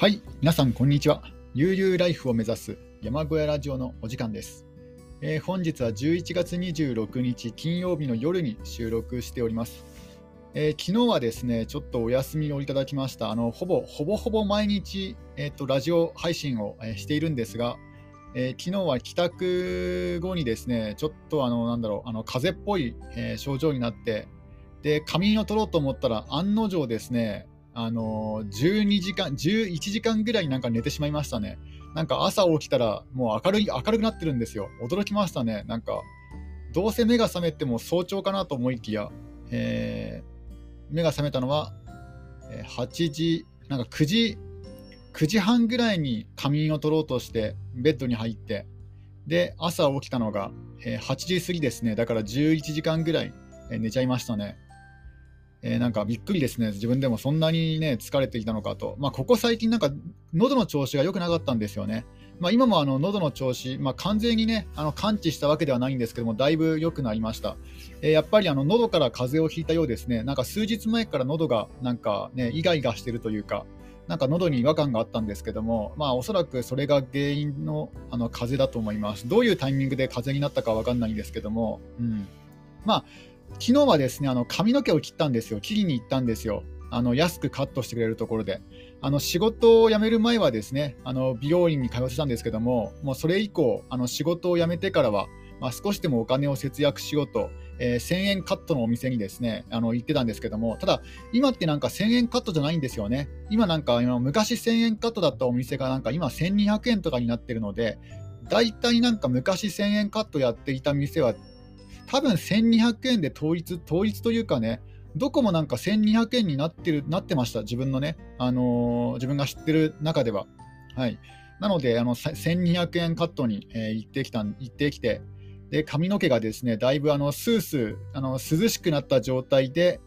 はい、皆さんこんにちは。悠々ライフを目指す山小屋ラジオのお時間です。えー本日は11月26日金曜日の夜に収録しております。えー昨日はですね、ちょっとお休みをいただきました。あのほぼほぼほぼ毎日、えーとラジオ配信を、えーしているんですが、えー昨日は帰宅後にですね、ちょっとあのなんだろう、あの風邪っぽい、えー症状になって、で仮眠を取ろうと思ったら案の定ですね、あの12時間、11時間ぐらいなんか寝てしまいましたね。なんか朝起きたらもう明るい明るくなってるんですよ。驚きましたね。なんかどうせ目が覚めても早朝かなと思いきや、えー目が覚めたのは8時、なんか9時、9時半ぐらいに仮眠を取ろうとしてベッドに入って、で、朝起きたのが、え8時過ぎですね。だから11時間ぐらい、え寝ちゃいましたね。えーなんかびっくりですね、自分でもそんなにね、疲れていたのかと。まあ、ここ最近、なんか喉の調子が良くなかったんですよね。まあ、今もあの喉の調子、まあ、完全にね、あの完治したわけではないんですけども、だいぶ良くなりました。えーやっぱりあの喉から風邪をひいたようですね、なんか数日前から喉がなんかね、イガイガしてるというか、なんか喉に違和感があったんですけども、まあ、おそらくそれが原因のあの風邪だと思います。どういうタイミングで風邪になったかわかんないんですけども、うん、まあ、昨日はですね、あの髪の毛を切ったんですよ。切りに行ったんですよ。あの安くカットしてくれるところで。あの仕事を辞める前はですね、あの美容院に通ってたんですけども、もうそれ以降、あの仕事を辞めてからは、まあ、少しでもお金を節約しようと、えー1000円カットのお店にですね、あの行ってたんですけども、ただ、今ってなんか1000円カットじゃないんですよね。今なんか、今昔1000円カットだったお店がなんか今1200円とかになってるので、大体なんか昔1000円カットやっていた店は、多分1200円で統一、統一というかね、どこもなんか1200円になってる、なってました、自分のね、あのー自分が知ってる中では。はい。なので、あの、1200円カットに、えー行ってきた、行ってきて、で、髪の毛がですね、だいぶあの、スースー、あの、涼しくなった状態で、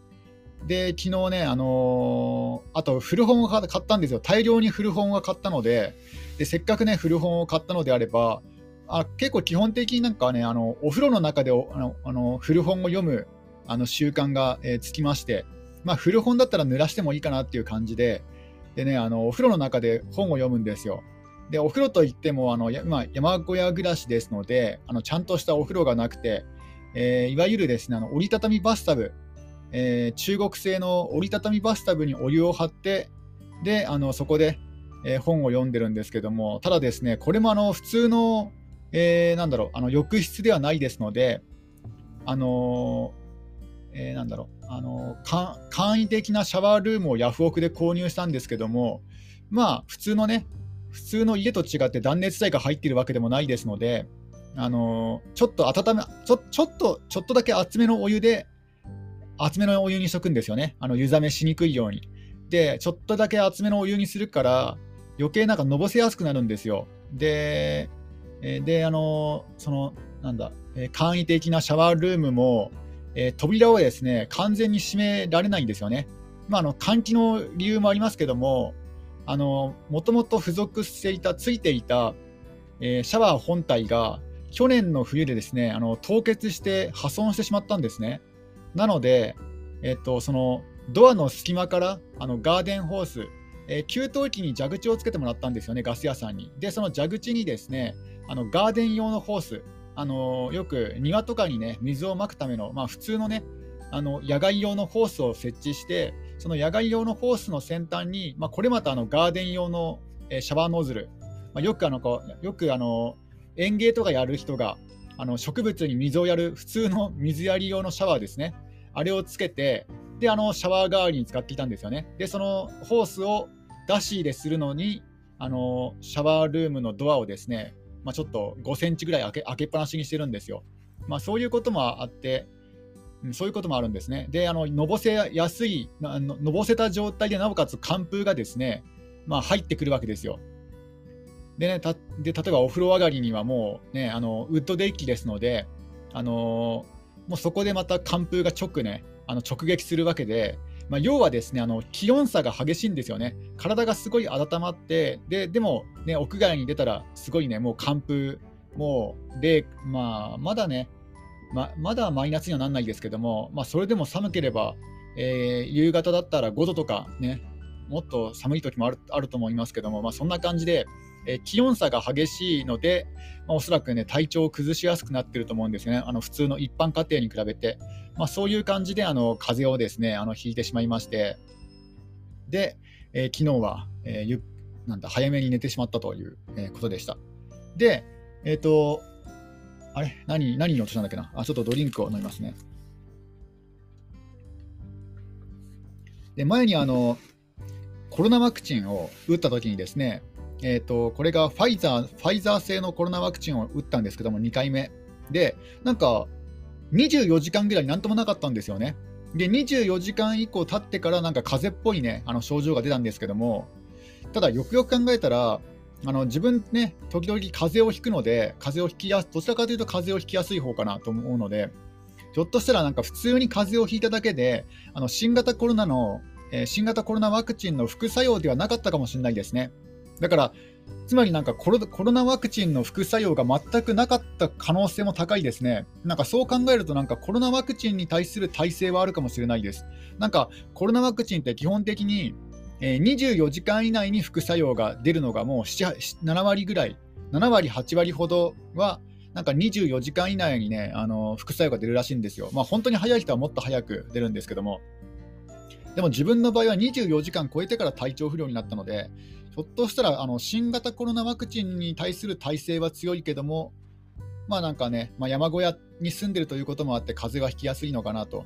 で、昨日ね、あのーあと古本を買買ったんですよ。大量に古本を買ったので、で、せっかくね、古本を買ったのであれば、あ結構基本的になんかね、あのお風呂の中であのあの古本を読むあの習慣が、えーつきまして、まあ、古本だったら濡らしてもいいかなっていう感じで、でね、あのお風呂の中で本を読むんですよ。で、お風呂といっても、あのまあ、山小屋暮らしですので、あのちゃんとしたお風呂がなくて、えーいわゆるですね、あの折りたたみバスタブ、えー中国製の折りたたみバスタブにお湯を張って、で、あのそこで、えー本を読んでるんですけども、ただですね、これもあの普通の、えーなんだろう、あの浴室ではないですので、あのーえーなんだろう、あの簡易的なシャワールームをヤフオクで購入したんですけども、まあ、普通のね、普通の家と違って断熱材が入っているわけでもないですので、あのーちょっと温めちょ、ちょっと、ちょっとだけ厚めのお湯で、厚めのお湯にしとくんですよね。あの湯冷めしにくいように。で、ちょっとだけ厚めのお湯にするから、余計なんかのぼせやすくなるんですよ。で、えで、あのその、なんだ、え簡易的なシャワールームも、え扉をですね、完全に閉められないんですよね。まあ、あの、換気の理由もありますけども、あの、もともと付属していた、ついていた、えーシャワー本体が、去年の冬でですね、あの、凍結して破損してしまったんですね。なので、えっと、その、ドアの隙間から、あの、ガーデンホース、えー給湯器に蛇口をつけてもらったんですよね、ガス屋さんに。で、その蛇口にですね、あのガーデン用のホース、あのよく庭とかにね、水をまくための、まあ、普通のね、あの野外用のホースを設置して、その野外用のホースの先端に、まあ、これまたあのガーデン用の、シャワーノズル、まあ、よくあのこうよくあの園芸とかやる人があの植物に水をやる普通の水やり用のシャワーですね、あれをつけて、であのシャワー代わりに使っていたんですよね。で、そのホースを出し入れするのに、あのシャワールームのドアをですね、まあ、ちょっと5センチぐらい開け開けっぱなしにしてるんですよ。まあ、そういうこともあって、うんそういうこともあるんですね。で、あののぼせやすいの、ののぼせた状態で、なおかつ寒風がですね、まあ、入ってくるわけですよ。でね、たで例えばお風呂上がりにはもう、ね、あのウッドデッキですので、あのーもうそこでまた寒風が直,、ね、あの直撃するわけで、まあ、要はですねあの気温差が激しいんですよね。体がすごい温まって、ででも、ね、屋外に出たらすごいね、もう寒風、もうで、まあ、まだね、ままだマイナスにはならないですけども、まあ、それでも寒ければ、えー夕方だったら5度とかね、もっと寒い時もあるあると思いますけども、まあ、そんな感じで、えー、気温差が激しいので、まあ、おそらくね、体調を崩しやすくなってると思うんですね、あの普通の一般家庭に比べて。まあ、そういう感じであの風邪をですねあのひいてしまいまして、で、えー、昨日は、えー、ゆなんだ早めに寝てしまったという、えことでした。で、えっ、と、あれ何、何の音したんだっけな？あ、ちょっとドリンクを飲みますね。で、前にあの、コロナワクチンを打った時にですね、えーと、これがファイザー、ファイザー製のコロナワクチンを打ったんですけども、2回目。で、なんか、24時間ぐらいなんともなかったんですよね。で、24時間以降経ってから、なんか風邪っぽいね、あの症状が出たんですけども、ただ、よくよく考えたら、あの自分ね、時々風邪をひくので、風邪をひきやどちらかというと風邪をひきやすい方かなと思うので、ひょっとしたらなんか普通に風邪をひいただけで、あの新型コロナのえー、新型コロナワクチンの副作用ではなかったかもしれないですね。だから、つまりなんかコロコロナワクチンの副作用が全くなかった可能性も高いですね。なんかそう考えると、なんかコロナワクチンに対する耐性はあるかもしれないです。なんかコロナワクチンって基本的に、えー、24時間以内に副作用が出るのがもう7割ぐらい、7割、8割ほどは、なんか24時間以内にね、あの副作用が出るらしいんですよ。まあ本当に早い人はもっと早く出るんですけども。でも自分の場合は24時間超えてから体調不良になったので、ひょっとしたらあの新型コロナワクチンに対する耐性は強いけども、まあなんかね、まあ、山小屋に住んでるということもあって、風邪はひきやすいのかなと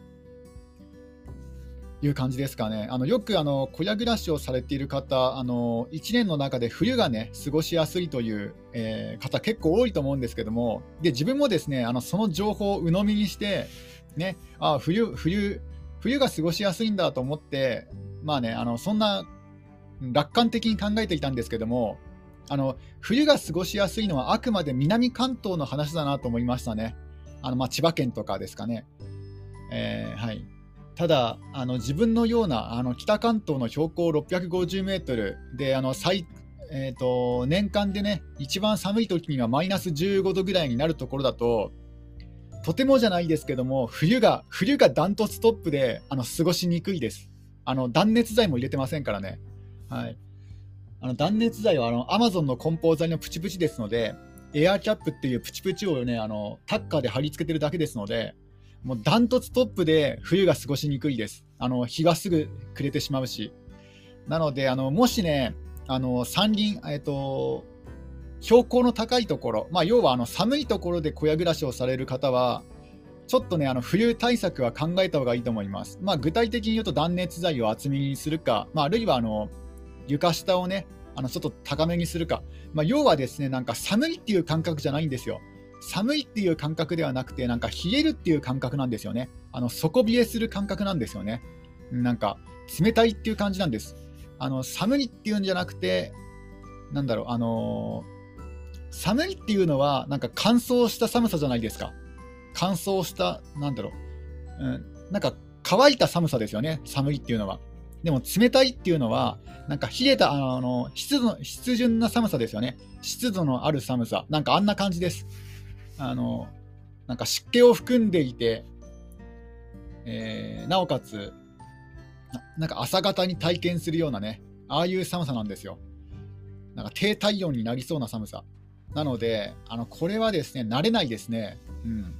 いう感じですかね。あのよくあの小屋暮らしをされている方、あの1年の中で冬がね、過ごしやすいという、えー、方、結構多いと思うんですけども、で自分もですねあのその情報を鵜呑みにして、ね、あ冬冬冬が過ごしやすいんだと思って、まあね、あのそんな楽観的に考えていたんですけども、あの冬が過ごしやすいのはあくまで南関東の話だなと思いましたね。あのまあ、千葉県とかですかね。えー、はい、ただあの、自分のようなあの北関東の標高650メートルであの最えーと年間でね、一番寒い時にはマイナス15度ぐらいになるところだと、とてもじゃないですけども、冬が、冬がダントツトップで、あの、過ごしにくいです。あの、断熱材も入れてませんからね。はい。あの、断熱材は、あの、アマゾンの梱包材のプチプチですので、エアーキャップっていうプチプチをね、あの、タッカーで貼り付けてるだけですので、もうダントツトップで冬が過ごしにくいです。あの、日がすぐ暮れてしまうし。なので、あの、もしね、あの、山林、えっ、と、標高の高いところ、まあ、要はあの寒いところで小屋暮らしをされる方は、ちょっとね、あの冬対策は考えた方がいいと思います。まあ、具体的に言うと断熱材を厚みにするか、まあ、あるいはあの床下をね、あのちょっと高めにするか、まあ、要はですね、なんか寒いっていう感覚じゃないんですよ。寒いっていう感覚ではなくて、なんか冷えるっていう感覚なんですよね。あの底冷えする感覚なんですよね。なんか冷たいっていう感じなんです。あの寒いっていうんじゃなくて、なんだろう、あのー寒いっていうのは、なんか乾燥した寒さじゃないですか。乾燥した、なんだろう、うん、なんか乾いた寒さですよね、寒いっていうのは。でも冷たいっていうのは、なんか冷えた、あの湿度湿潤な寒さですよね。湿度のある寒さ。なんかあんな感じです。あのなんか湿気を含んでいて、えー、なおかつなんか朝方に体験するようなね、ああいう寒さなんですよ。なんか低体温になりそうな寒さ。なので、あのこれはですね、慣れないですね。うん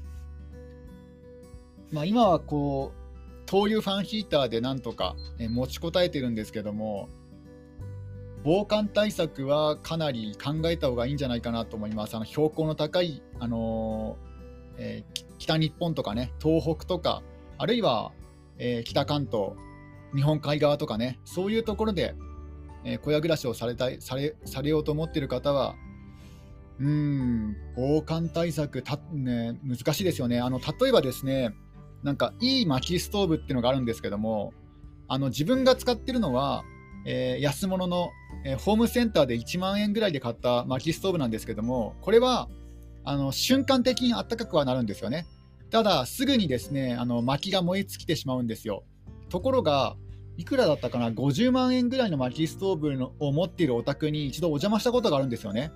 まあ、今はこう、灯油ファンヒーターでなんとか、ね、持ちこたえてるんですけども、防寒対策はかなり考えた方がいいんじゃないかなと思います。あの標高の高い、あのー、えー、北日本とかね、東北とか、あるいは、えー、北関東、日本海側とかね、そういうところで、え小屋暮らしをされたいされされようと思っている方は、うん、防寒対策た、ね、難しいですよね。あの例えばですね、なんかいい薪ストーブっていうのがあるんですけども、あの自分が使ってるのは、えー、安物の、えー、ホームセンターで1万円ぐらいで買った薪ストーブなんですけども、これはあの瞬間的に暖かくはなるんですよね。ただ、すぐにですねあの薪が燃え尽きてしまうんですよ。ところが、いくらだったかな、50万円ぐらいの薪ストーブのを持っているお宅に一度お邪魔したことがあるんですよね。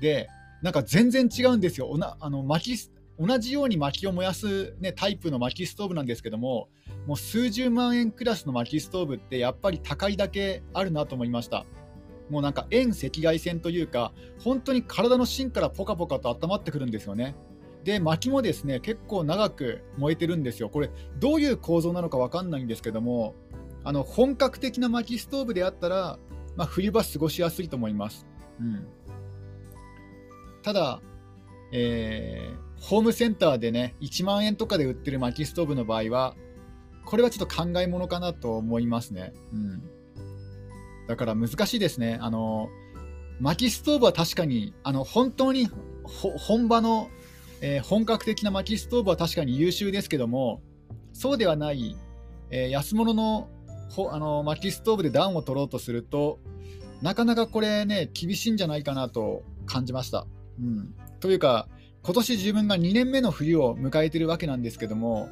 で、なんか全然違うんですよ。おなあの薪同じように薪を燃やす、ね、タイプの薪ストーブなんですけども、もう数十万円クラスの薪ストーブってやっぱり高いだけあるなと思いました。もうなんか遠赤外線というか、本当に体の芯からポカポカと温まってくるんですよね。で、薪もですね結構長く燃えてるんですよ。これ、どういう構造なのか分かんないんですけども、あの本格的な薪ストーブであったら、まあ、冬場過ごしやすいと思います。うん、ただ、えー、ホームセンターでね、1万円とかで売ってる薪ストーブの場合は、これはちょっと考えものかなと思いますね。うん、だから難しいですね。あの薪ストーブは確かにあの本当に本場の、えー、本格的な薪ストーブは確かに優秀ですけどもそうではない、えー、安物のほあの薪ストーブで暖を取ろうとするとなかなかこれね厳しいんじゃないかなと感じました。うん、というか今年自分が2年目の冬を迎えてるわけなんですけども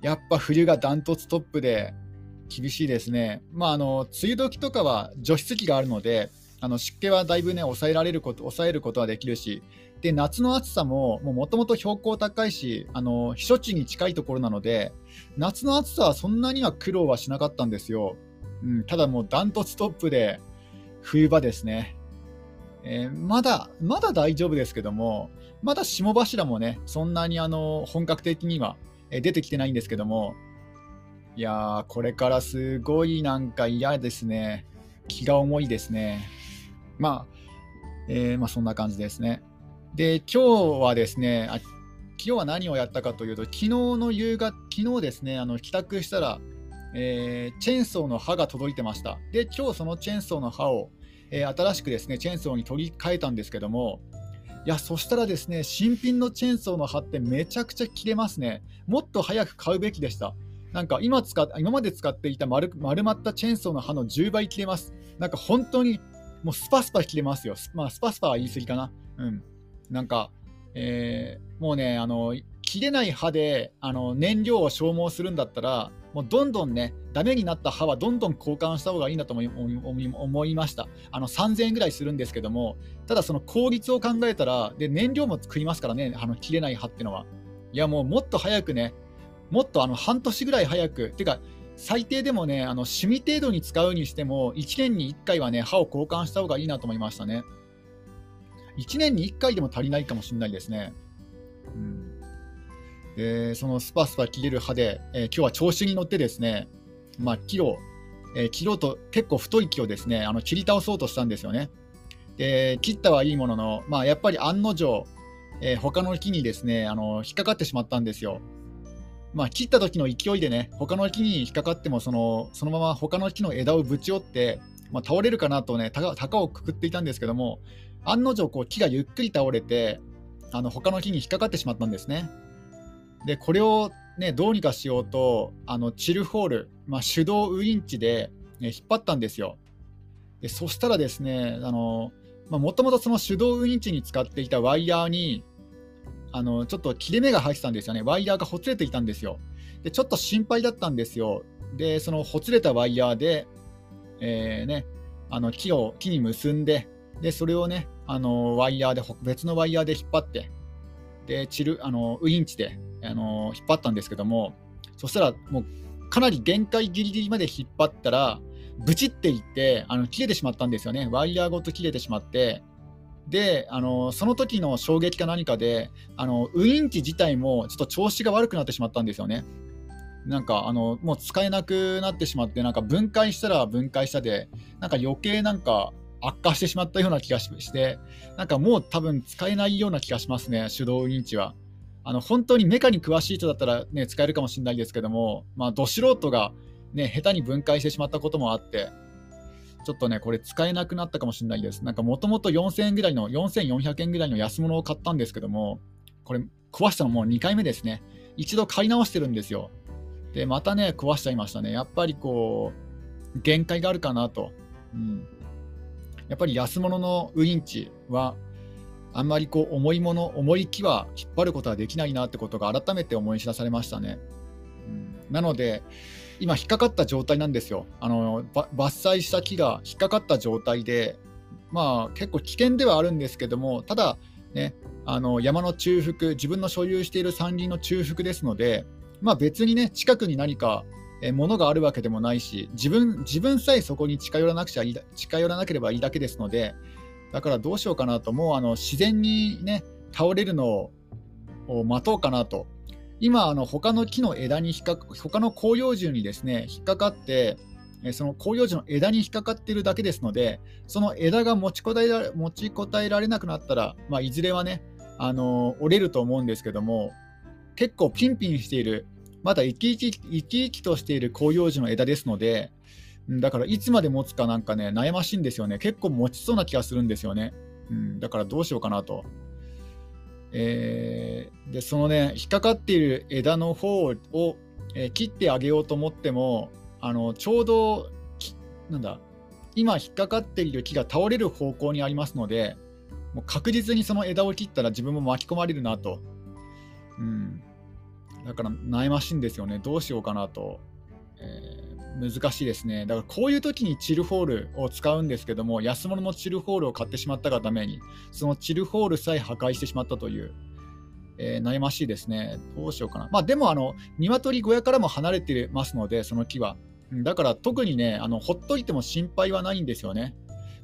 やっぱ冬がダントツトップで厳しいですね。まあ、あの梅雨時とかは除湿機があるのであの湿気はだいぶね抑えられること抑えることはできるしで夏の暑さももともと標高高いしあの避暑地に近いところなので夏の暑さはそんなには苦労はしなかったんですよ、うん、ただもうダントツトップで冬場ですね、えー、まだまだ大丈夫ですけどもまだ霜柱もねそんなにあの本格的には出てきてないんですけどもいやーこれからすごいなんか嫌ですね気が重いですねまあ、えー、まあ、そんな感じですね。で、今日はですね、あ昨日は何をやったかというと、昨日の夕方、昨日ですね、あの帰宅したら、えー、チェーンソーの刃が届いてました。で、今日そのチェーンソーの刃を、えー、新しくですね、チェーンソーに取り替えたんですけども、いや、そしたらですね、新品のチェーンソーの刃ってめちゃくちゃ切れますね。もっと早く買うべきでした。なんか今使今まで使っていた丸丸まったチェーンソーの刃の10倍切れます。なんか本当にもうスパスパ切れますよ。まあ、スパスパは言い過ぎかな。うん。なんか、えー、もうね、あの、切れない刃であの燃料を消耗するんだったら、もうどんどんね、ダメになった刃はどんどん交換した方がいいんだと思いました。あの3000円ぐらいするんですけども、ただその効率を考えたら、で燃料も食いますからね、あの切れない刃っていうのは。いや、もうもっと早くね、もっとあの半年ぐらい早く、てか、最低でもね、あの趣味程度に使うにしても、1年に1回はね、歯を交換した方がいいなと思いましたね。1年に1回でも足りないかもしれないですね。うん、でそのスパスパ切れる刃で、えー、今日は調子に乗ってですね、まあ、キロ、えー、切ろうと結構太い木をですねあの切り倒そうとしたんですよね。で切ったはいいものの、まあ、やっぱり案の定、えー、他の木にですねあの引っかかってしまったんですよ。まあ、切った時の勢いでね、他の木に引っかかってもその、そのまま他の木の枝をぶち折って、まあ、倒れるかなとね、高をくくっていたんですけども、案の定こう木がゆっくり倒れて、あの他の木に引っかかってしまったんですね。で、これを、ね、どうにかしようと、あのチルホール、まあ、手動ウインチで、ね、引っ張ったんですよ。でそしたらですね、もともとその手動ウインチに使っていたワイヤーに、あのちょっと切れ目が入ってたんですよね。ワイヤーがほつれていたんですよ。で、ちょっと心配だったんですよ。で、そのほつれたワイヤーで、えー、ね、あの木を木に結んで、でそれをね、あのワイヤーで別のワイヤーで引っ張って、でチルあのウインチであの引っ張ったんですけども、そしたらもうかなり限界ギリギリまで引っ張ったら、ブチっていってあの切れてしまったんですよね。ワイヤーごと切れてしまって、であのその時の衝撃か何かであのウインチ自体もちょっと調子が悪くなってしまったんですよね。なんかあのもう使えなくなってしまってなんか分解したら分解したでなんか余計なんか悪化してしまったような気がしてなんかもう多分使えないような気がしますね手動ウインチは。あの本当にメカに詳しい人だったら、ね、使えるかもしれないですけども、まあ、ど素人が、ね、下手に分解してしまったこともあってちょっとね、これ使えなくなったかもしれないです。なんかもともと4000円ぐらいの、4400円ぐらいの安物を買ったんですけども、これ壊したのもう2回目ですね。一度買い直してるんですよ。で、またね、壊しちゃいましたね。やっぱりこう、限界があるかなと。うん。やっぱり安物のウインチは、あんまりこう重いもの、重い木は引っ張ることはできないなってことが改めて思い知らされましたね。うん、なので、今引っかかった状態なんですよ。あの伐採した木が引っかかった状態で、まあ、結構危険ではあるんですけども、ただ、ね、あの山の中腹、自分の所有している山林の中腹ですので、まあ、別にね、近くに何かものがあるわけでもないし自分、自分さえそこに近寄らなくちゃ近寄らなければいいだけですので、だからどうしようかなと、もうあの自然にね、倒れるのを待とうかなと。今、あの他の木の枝に引っか他の広葉樹にですね引っかかって、その広葉樹の枝に引っかかっているだけですので、その枝が持ちこたえら持ちこたえられなくなったら、まあ、いずれはね、あの折れると思うんですけども、結構ピンピンしている、まだ生き生き生き生きとしている広葉樹の枝ですので、だからいつまで持つかなんかね、悩ましいんですよね。結構持ちそうな気がするんですよね。うん、だからどうしようかなと。えー、で、そのね、引っかかっている枝の方を、えー、切ってあげようと思っても、あのちょうど、なんだ、今引っかかっている木が倒れる方向にありますので、もう確実にその枝を切ったら自分も巻き込まれるなと。うん。だから悩ましいんですよね。どうしようかなと。えー、難しいですね。だからこういう時にチルホールを使うんですけども、安物のチルホールを買ってしまったがために、そのチルホールさえ破壊してしまったという、えー、悩ましいですね。どうしようかな。まあでも、あの、鶏小屋からも離れてますので、その木は。だから特にね、あのほっといても心配はないんですよね。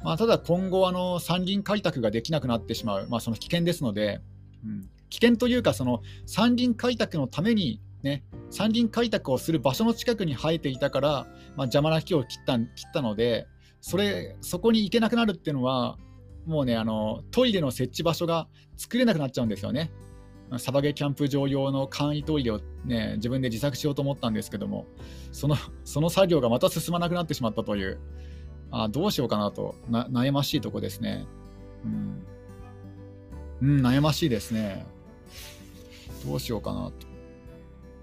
まあ、ただ今後あの、山林開拓ができなくなってしまう、まあ、その危険ですので、うん、危険というか、その山林開拓のために、ね、山林開拓をする場所の近くに生えていたから、まあ、邪魔な木を切った切ったので、それそこに行けなくなるっていうのは、もうねあの、トイレの設置場所が作れなくなっちゃうんですよね。サバゲキャンプ場用の簡易トイレを、ね、自分で自作しようと思ったんですけども、そのその作業がまた進まなくなってしまったという、あどうしようかなとな、悩ましいとこですね。うん、うん、悩ましいですね。どうしようかなと。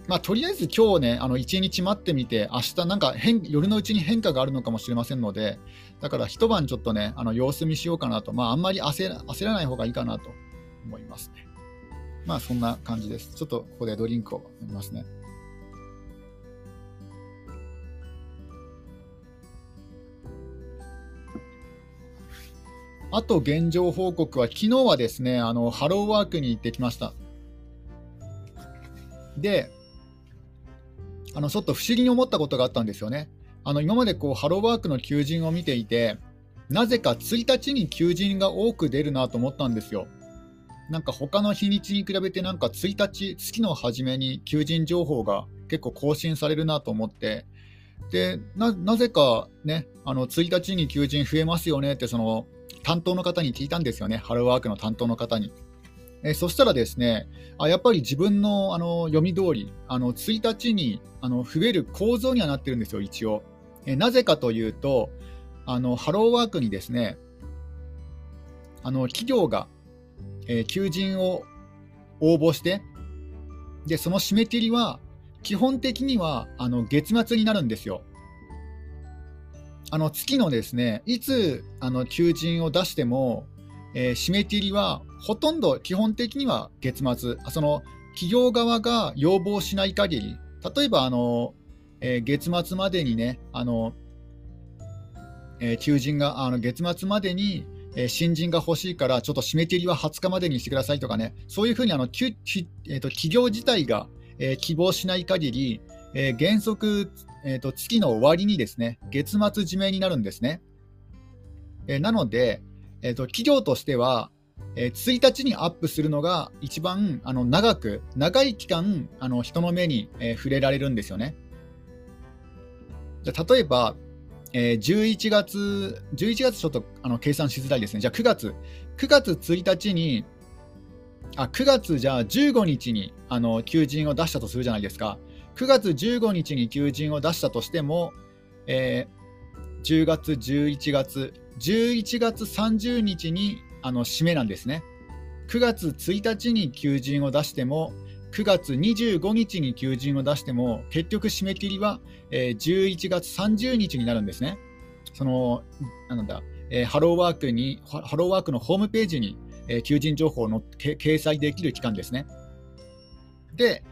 まあ、とりあえず今日ね、あの1日待ってみて、明日なんか変夜のうちに変化があるのかもしれませんので、だから一晩ちょっとね、あの様子見しようかなと、まあ、あんまり焦ら焦らない方がいいかなと思いますね。まあそんな感じです。ちょっとここでドリンクを飲みますね。あと現状報告は、昨日はですね、あのハローワークに行ってきました。で、あのちょっと不思議に思ったことがあったんですよね。あの今までこうハローワークの求人を見ていて、なぜか1日に求人が多く出るなと思ったんですよ。なんか他の日にちに比べてなんか1日、月の初めに求人情報が結構更新されるなと思って、でなぜかね、あの1日に求人増えますよねってその担当の方に聞いたんですよね、ハローワークの担当の方に。えそしたらですね、あやっぱり自分のあの読み通り、あの1日にあの増える構造にはなってるんですよ、一応。えなぜかというと、あのハローワークにですね、あの企業がえー、求人を応募して、で、その締め切りは、基本的にはあの月末になるんですよ。あの月のですね、いつあの求人を出しても、えー、締め切りはほとんど基本的には月末、その企業側が要望しない限り、例えばあの、えー、月末までにね、あのえー、求人があの月末までにえ新人が欲しいから、ちょっと締め切りは20日までにしてくださいとかね、そういうふうにあの、きえーと、企業自体が、えー、希望しない限り、えー、原則、えーと、月の終わりにですね、月末締めになるんですね。えー、なので、えーと、企業としては、えー、1日にアップするのが一番あの長く、長い期間、あの人の目に、えー、触れられるんですよね。じゃ例えば、えー、11月、11月ちょっとあの計算しづらいですね。じゃあ9月、9月1日に、あ9月じゃあ15日にあの求人を出したとするじゃないですか。9月15日に求人を出したとしても、えー、10月、11月、11月30日にあの締めなんですね。9月1日に求人を出しても、9月25日に求人を出しても、結局締め切りは、えー、11月30日になるんですね。その、なんだ、えー、ハローワークに、ハローワークのホームページに、えー、求人情報の掲載できる期間ですね。で、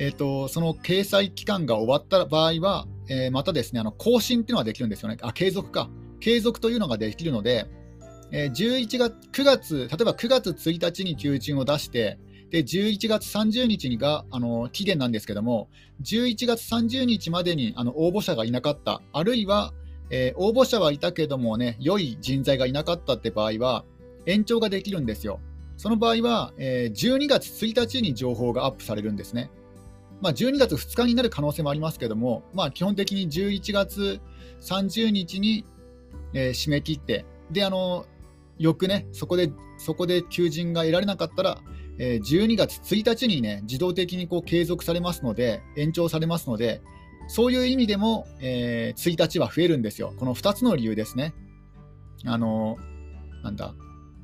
えーと、その掲載期間が終わった場合は、えー、またですねあの更新っていうのができるんですよね。あ、継続か。継続というのができるので、えー、11月、9月、例えば9月1日に求人を出して、で11月30日があの期限なんですけども、11月30日までにあの応募者がいなかった、あるいは、えー、応募者はいたけどもね、良い人材がいなかったって場合は、延長ができるんですよ。その場合は、えー、12月1日に情報がアップされるんですね。まあ、12月2日になる可能性もありますけども、まあ、基本的に11月30日に、えー、締め切って、で、あの、翌ね、そこで、そこで求人が得られなかったら、えー、12月1日にね、自動的にこう継続されますので、延長されますので、そういう意味でも、えー、1日は増えるんですよ。この2つの理由ですね。あの、なんだ、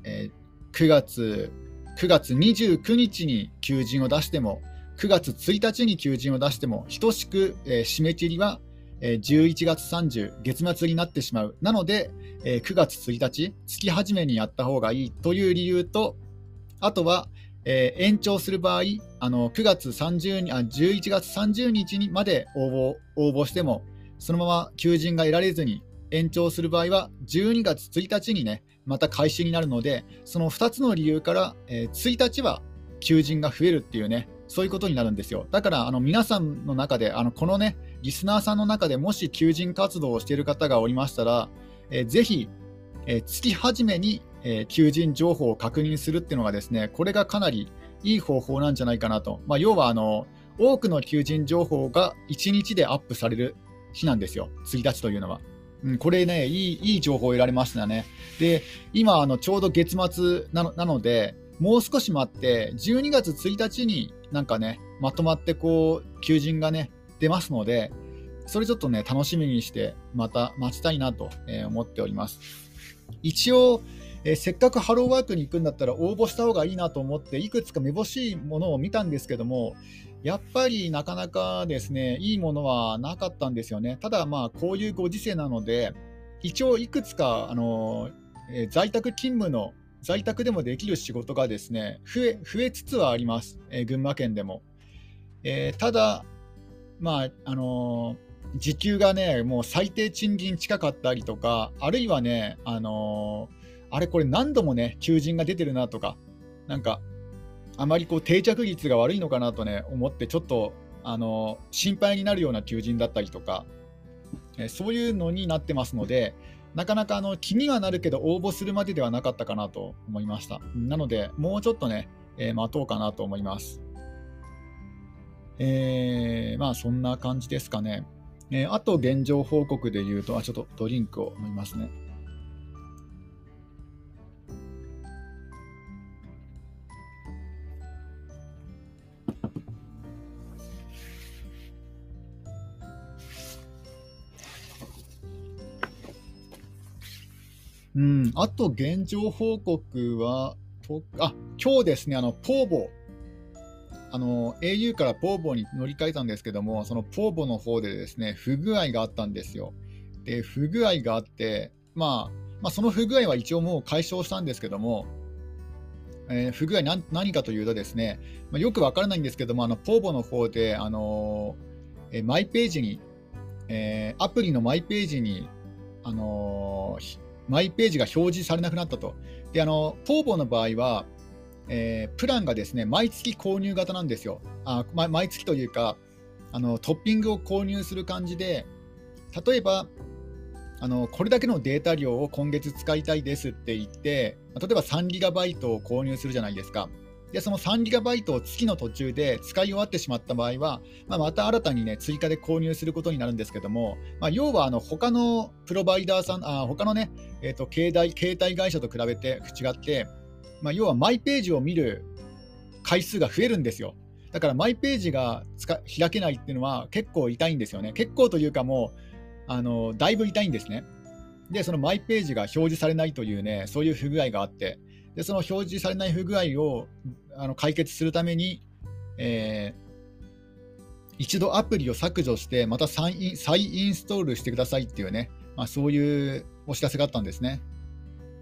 えー、9月、9月29日に求人を出しても、9月1日に求人を出しても、等しく、えー、締め切りは、え、11月30、月末になってしまう。なので、え、9月1日、月始めにやった方がいいという理由と、あとは、え、延長する場合、あの9月30日あ11月30日にまで応募応募しても、そのまま求人が得られずに延長する場合は、12月1日にね、また開始になるので、その2つの理由から、え、1日は求人が増えるっていうね、そういうことになるんですよ。だからあの皆さんの中で、あのこのね、リスナーさんの中でもし求人活動をしている方がおりましたら、えー、ぜひ、えー、月始めに、えー、求人情報を確認するっていうのがですね、これがかなりいい方法なんじゃないかなと。まあ、要はあの、多くの求人情報が1日でアップされる日なんですよ、1日というのは。うん、これねいい、いい情報を得られましたね。で、今、あのちょうど月末なのなので、もう少し待って、12月1日になんかね、まとまってこう、求人がね、出ますので、それちょっとね、楽しみにして、また待ちたいなと思っております。一応、えー、せっかくハローワークに行くんだったら応募した方がいいなと思って、いくつかめぼしいものを見たんですけども、やっぱりなかなかですね、いいものはなかったんですよね。ただ、まあ、こういうご時世なので、一応いくつか、あのえー、在宅勤務の、在宅でもできる仕事がですね、増え増えつつはあります、えー、群馬県でも。えー、ただ、まあ、あの時給がね、もう最低賃金近かったりとか、あるいはね、あのあれこれ何度もね、求人が出てるなとか、なんか、あまりこう定着率が悪いのかなとね、思って、ちょっと、あの、心配になるような求人だったりとか、えそういうのになってますので、なかなかあの気にはなるけど、応募するまでではなかったかなと思いました。なので、もうちょっとね、えー、待とうかなと思います。えー、まあそんな感じですかね。えー、あと現状報告で言うと、あちょっとドリンクを飲みますね。うん、あと現状報告は、とあ今日ですね、あのポーボあの au からポーボに乗り換えたんですけども、そのポーボの方でですね不具合があったんですよ。で、不具合があって、まあ、まあ、その不具合は一応もう解消したんですけども、えー、不具合何何かというとですね、まあ、よくわからないんですけども、あのポーボの方で、あのえ、マイページに、えー、アプリのマイページに、あの、マイページが表示されなくなったと。で、あの、ポーボの場合は、えー、プランがですね、毎月購入型なんですよ。あ、毎月というか、あのトッピングを購入する感じで、例えば、あのこれだけのデータ量を今月使いたいですって言って、例えば 3GB を購入するじゃないですか。でその 3GB を月の途中で使い終わってしまった場合は、まあ、また新たに、ね、追加で購入することになるんですけども、まあ、要はあの他のプロバイダーさん、あ他のね、えーと、携帯携帯会社と比べて違って、まあ、要はマイページを見る回数が増えるんですよ。だからマイページが開けないっていうのは結構痛いんですよね。結構というかもう、あのだいぶ痛いんですね。で、そのマイページが表示されないというね、そういう不具合があって、でその表示されない不具合をあの解決するために、えー、一度アプリを削除して、また再インストールしてくださいっていうね、まあ、そういうお知らせがあったんですね。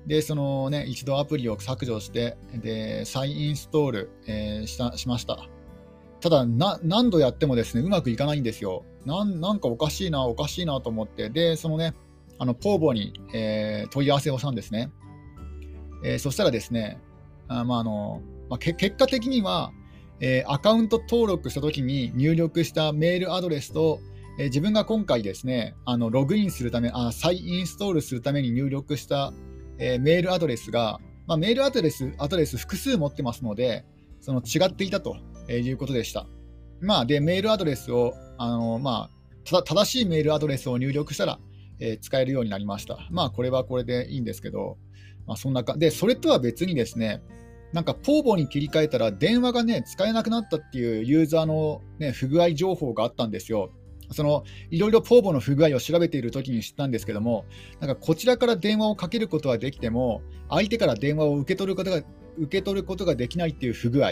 で、そのね、一度アプリを削除して、で再インストール、えー、したしました。ただな、何度やってもですね、うまくいかないんですよ。なんなんかおかしいな、おかしいなと思って、で、そのね、あのポーボに、えー、問い合わせをしたんですね。えー、そしたらですね、あまああのまあ、結果的には、えー、アカウント登録したときに入力したメールアドレスと、えー、自分が今回ですね、あのログインするためあ、再インストールするために入力した、えー、メールアドレスが、まあ、メールアドレスアドレス複数持ってますので、その違っていたということでした。まあ、で、メールアドレスを、あのまあ、正しいメールアドレスを入力したら、えー、使えるようになりました。まあ、これはこれでいいんですけど、まあ、そんなか、で、それとは別にですね、なんか、ポーボに切り替えたら電話がね、使えなくなったっていうユーザーの、ね、不具合情報があったんですよ。そのいろいろポーボの不具合を調べているときに知ったんですけども、なんかこちらから電話をかけることはできても、相手から電話を受け取ることが受け取ることができないっていう不具合。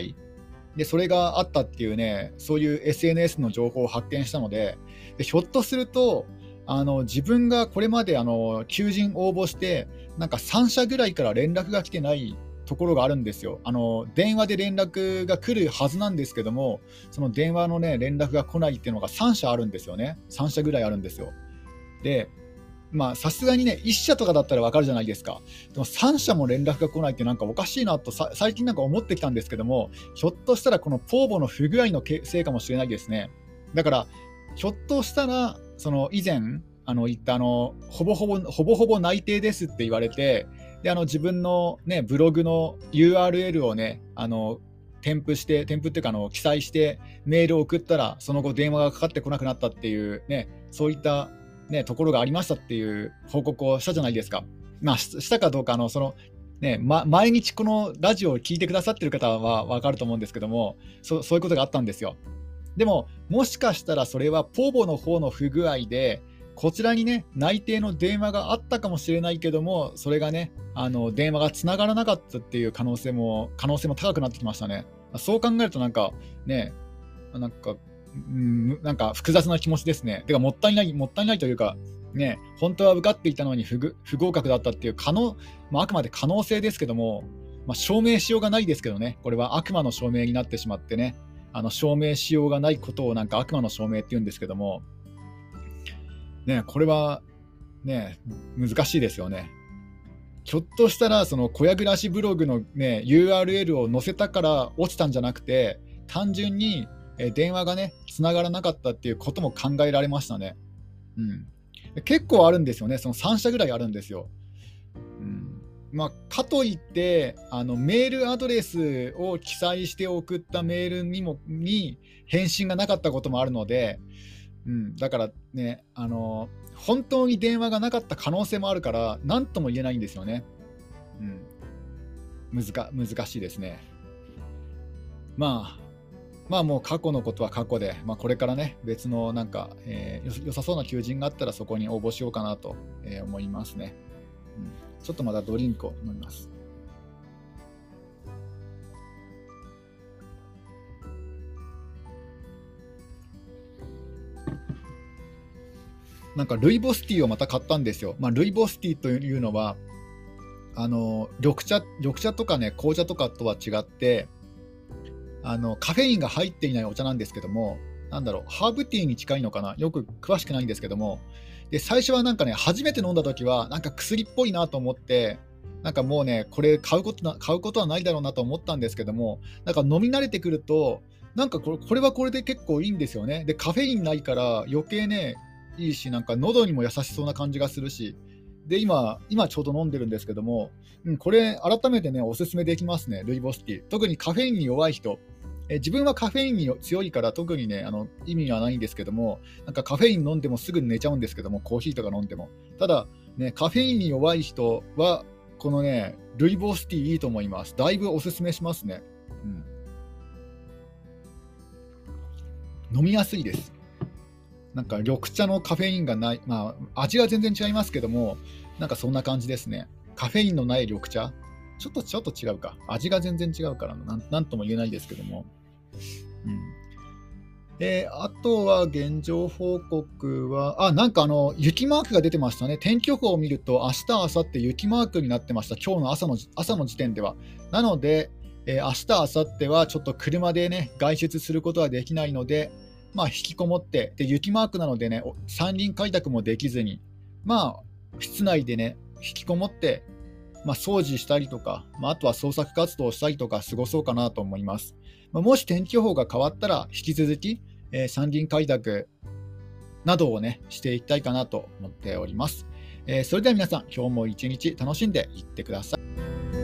で、それがあったっていうね、そういう SNS の情報を発見したので、でひょっとすると、あの自分がこれまであの求人応募して、なんか3社ぐらいから連絡が来てないところがあるんですよ。あの電話で連絡が来るはずなんですけども、その電話の、ね、連絡が来ないっていうのが3社あるんですよね。3社ぐらいあるんですよ。で、まさすがにね、1社とかだったらわかるじゃないですか。でも3社も連絡が来ないってなんかおかしいなと最近なんか思ってきたんですけども、ひょっとしたらこのポーボの不具合のせいかもしれないですね。だから、ひょっとしたら、その以前、あの言ったあのほぼほぼほぼほぼ内定ですって言われて、であの自分の、ね、ブログの URL をね、あの添付して、添付っていうかあの、記載してメールを送ったら、その後電話がかかってこなくなったっていう、ね、そういった、ね、ところがありましたっていう報告をしたじゃないですか。まあ、したかどうかあの、そのねま、毎日このラジオを聴いてくださってる方は分かると思うんですけどもそ、そういうことがあったんですよ。でも、もしかしたらそれはポーボの方の不具合で、こちらにね、内定の電話があったかもしれないけども、それがね、あの電話がつながらなかったっていう可能性も、可能性も高くなってきましたね。そう考えるとなんか、ね、なんか、うん、なんか複雑な気持ちですね。てか、もったいない、もったいないというか、ね、本当は受かっていたのに不不合格だったっていう可能、まあ、あくまで可能性ですけども、まあ、証明しようがないですけどね、これは悪魔の証明になってしまってね、あの証明しようがないことをなんか悪魔の証明って言うんですけども、ね、これは、ね、難しいですよね。ひょっとしたら、その小屋暮らしブログの、ね、URL を載せたから落ちたんじゃなくて、単純に電話がね、繋がらなかったっていうことも考えられましたね。うん。結構あるんですよね。その3社ぐらいあるんですよ。うんまあ、かといってあのメールアドレスを記載して送ったメールにもに返信がなかったこともあるので、うん、だからね、あの本当に電話がなかった可能性もあるから、何とも言えないんですよね。うん、難難しいですね。まあ、まあもう過去のことは過去で、まあ、これからね、別のなんか、えー、良さそうな求人があったらそこに応募しようかなと、え、思いますね、うん。ちょっとまたドリンクを飲みます。なんかルイボスティーをまた買ったんですよ。まあ、ルイボスティーというのは、あの緑茶緑茶とかね、紅茶とかとは違って、あのカフェインが入っていないお茶なんですけども、なんだろう、ハーブティーに近いのかな、よく詳しくないんですけども、で最初はなんかね、初めて飲んだ時は、なんか薬っぽいなと思って、なんかもうね、これ買うことな買うことはないだろうなと思ったんですけども、なんか飲み慣れてくると、なんかこれこれはこれで結構いいんですよね。で、カフェインないから余計ね、いいし、なんか喉にも優しそうな感じがするし、で、今、今ちょうど飲んでるんですけども、うん、これ、改めてね、おすすめできますね、ルイボスティー。特にカフェインに弱い人。え自分はカフェインに強いから特にね、あの意味はないんですけども、なんかカフェイン飲んでもすぐ寝ちゃうんですけども、コーヒーとか飲んでも。ただ、ね、カフェインに弱い人は、このね、ルイボスティーいいと思います。だいぶおすすめしますね。うん、飲みやすいです。なんか緑茶のカフェインがない、まあ、味は全然違いますけども、なんかそんな感じですね。カフェインのない緑茶、ちょっとちょっと違うか。味が全然違うからな、なんとも言えないですけども。うんであとは現状報告は、あ、なんかあの、雪マークが出てましたね。天気予報を見ると、明日、明後日雪マークになってました。今日の朝の朝の時点では。なので、えー、明日、明後日はちょっと車でね、外出することはできないので、まあ、引きこもって、で雪マークなのでね、山林開拓もできずに、まあ、室内でね、引きこもって、まあ、掃除したりとか、まあ、あとは創作活動をしたりとか過ごそうかなと思います。まあ、もし天気予報が変わったら、引き続き、えー、山林開拓などをね、していきたいかなと思っております。えー、それでは皆さん、今日も一日楽しんでいってください。